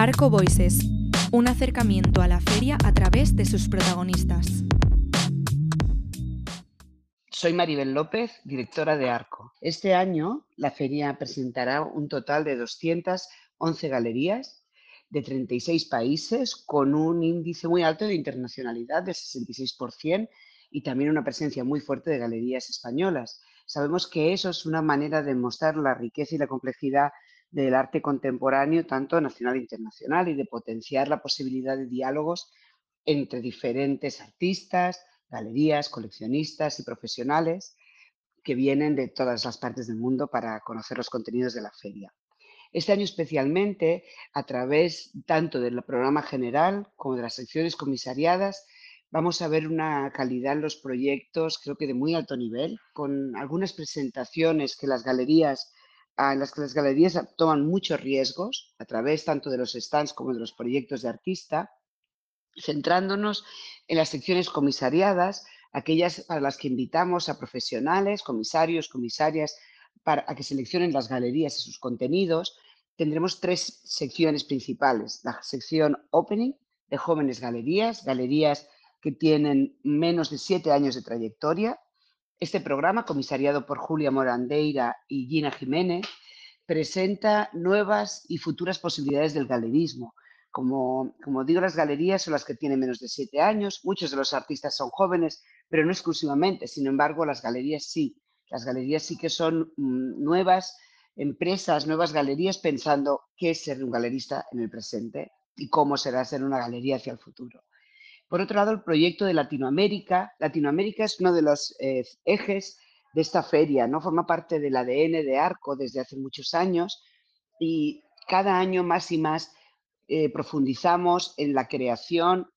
Arco Voices, un acercamiento a la feria a través de sus protagonistas. Soy Maribel López, directora de Arco. Este año la feria presentará un total de 211 galerías de 36 países con un índice muy alto de internacionalidad del 66% y también una presencia muy fuerte de galerías españolas. Sabemos que eso es una manera de mostrar la riqueza y la complejidad del arte contemporáneo, tanto nacional e internacional, y de potenciar la posibilidad de diálogos entre diferentes artistas, galerías, coleccionistas y profesionales que vienen de todas las partes del mundo para conocer los contenidos de la feria. Este año especialmente, a través tanto del programa general como de las secciones comisariadas, vamos a ver una calidad en los proyectos, creo que de muy alto nivel, con algunas presentaciones que las galerías las las galerías toman muchos riesgos a través tanto de los stands como de los proyectos de artista, centrándonos en las secciones comisariadas, aquellas para las que invitamos a profesionales, comisarios, comisarias, para a que seleccionen las galerías y sus contenidos. Tendremos tres secciones principales. La sección Opening de jóvenes galerías, galerías que tienen menos de siete años de trayectoria, este programa, comisariado por Julia Morandeira y Gina Jiménez, presenta nuevas y futuras posibilidades del galerismo. Como, digo, las galerías son las que tienen menos de siete años, muchos de los artistas son jóvenes, pero no exclusivamente. Sin embargo, las galerías sí. Las galerías sí que son mm, nuevas empresas, nuevas galerías pensando qué es ser un galerista en el presente y cómo será ser una galería hacia el futuro. Por otro lado, el proyecto de Latinoamérica. Latinoamérica es uno de los eh, ejes esta feria, ¿no? Forma parte del ADN de Arco desde hace muchos años y cada año más y más eh, profundizamos en la creación,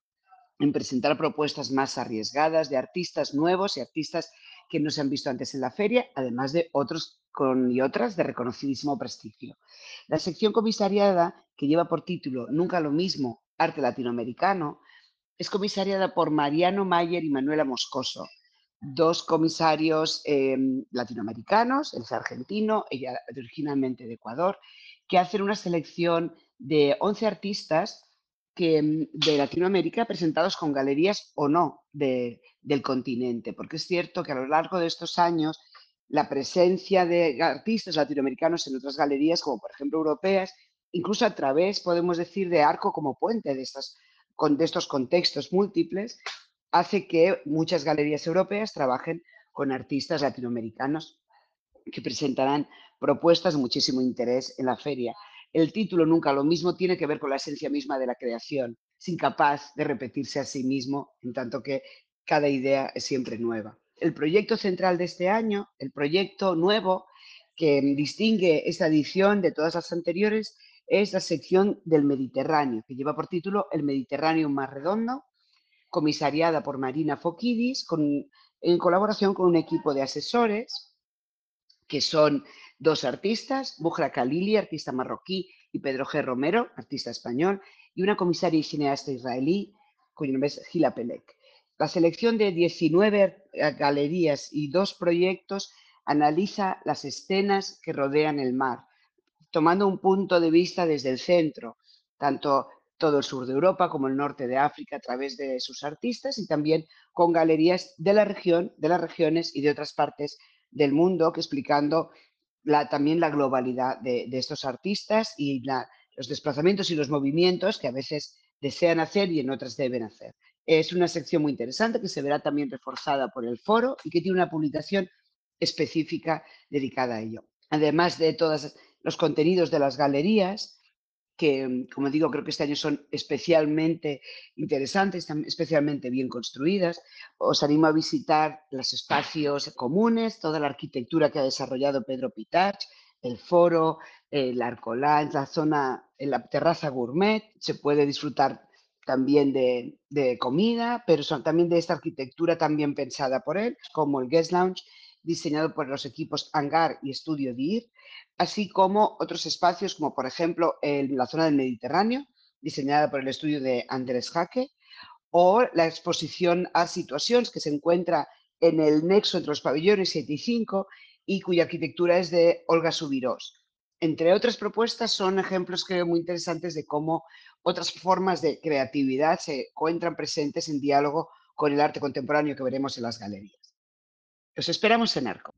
en presentar propuestas más arriesgadas de artistas nuevos y artistas que no se han visto antes en la feria, además de otros y otras de reconocidísimo prestigio. La sección comisariada, que lleva por título Nunca lo mismo, arte latinoamericano, es comisariada por Mariano Mayer y Manuela Moscoso, dos comisarios em, latinoamericanos, él es argentino, ella originalmente de Ecuador, que hacen una selección de 11 artistas que, em, de Latinoamérica presentados con galerías o no del continente, porque es cierto que a lo largo de estos años la presencia de artistas latinoamericanos en otras galerías, como por ejemplo europeas, incluso a través, podemos decir, de arco como puente de estos contextos múltiples hace que muchas galerías europeas trabajen con artistas latinoamericanos que presentarán propuestas de muchísimo interés en la feria. El título Nunca lo mismo tiene que ver con la esencia misma de la creación, es incapaz de repetirse a sí mismo, en tanto que cada idea es siempre nueva. El proyecto central de este año, el proyecto nuevo que distingue esta edición de todas las anteriores, es la sección del Mediterráneo, que lleva por título El Mediterráneo más redondo, comisariada por Marina Fokidis, en colaboración con un equipo de asesores, que son dos artistas, Bujra Khalili, artista marroquí, y Pedro G. Romero, artista español, y una comisaria y cineasta israelí, cuyo nombre es Gila Pelek. La selección de 19 galerías y dos proyectos analiza las escenas que rodean el mar, tomando un punto de vista desde el centro, tanto todo el sur de Europa como el norte de África a través de sus artistas y también con galerías de la región, de las regiones y de otras partes del mundo, que explicando también la globalidad de, estos artistas y los desplazamientos y los movimientos que a veces desean hacer y en otras deben hacer. Es una sección muy interesante que se verá también reforzada por el foro y que tiene una publicación específica dedicada a ello. Además de todas los contenidos de las galerías, que, mm, como digo, creo que este año son especialmente interesantes, especialmente bien construidas. Os animo a visitar los espacios comunes, toda la arquitectura que ha desarrollado Pedro Pitach, el foro, el Arcolá, en la zona, en la terraza gourmet. Se puede disfrutar también de, de comida, pero son también de esta arquitectura también pensada por él, como el Guest Lounge diseñado por los equipos Hangar y Estudio DIR, así como otros espacios como por ejemplo en la zona del Mediterráneo, diseñada por el estudio de Andrés Jaque, o la exposición a situaciones que se encuentra en el nexo entre los pabellones 7 y 5 y cuya arquitectura es de Olga Subirós. entre otras propuestas, son ejemplos creo muy interesantes de cómo otras formas de creatividad se encuentran presentes en diálogo con el arte contemporáneo que veremos en las galerías. Los esperamos en ARCO.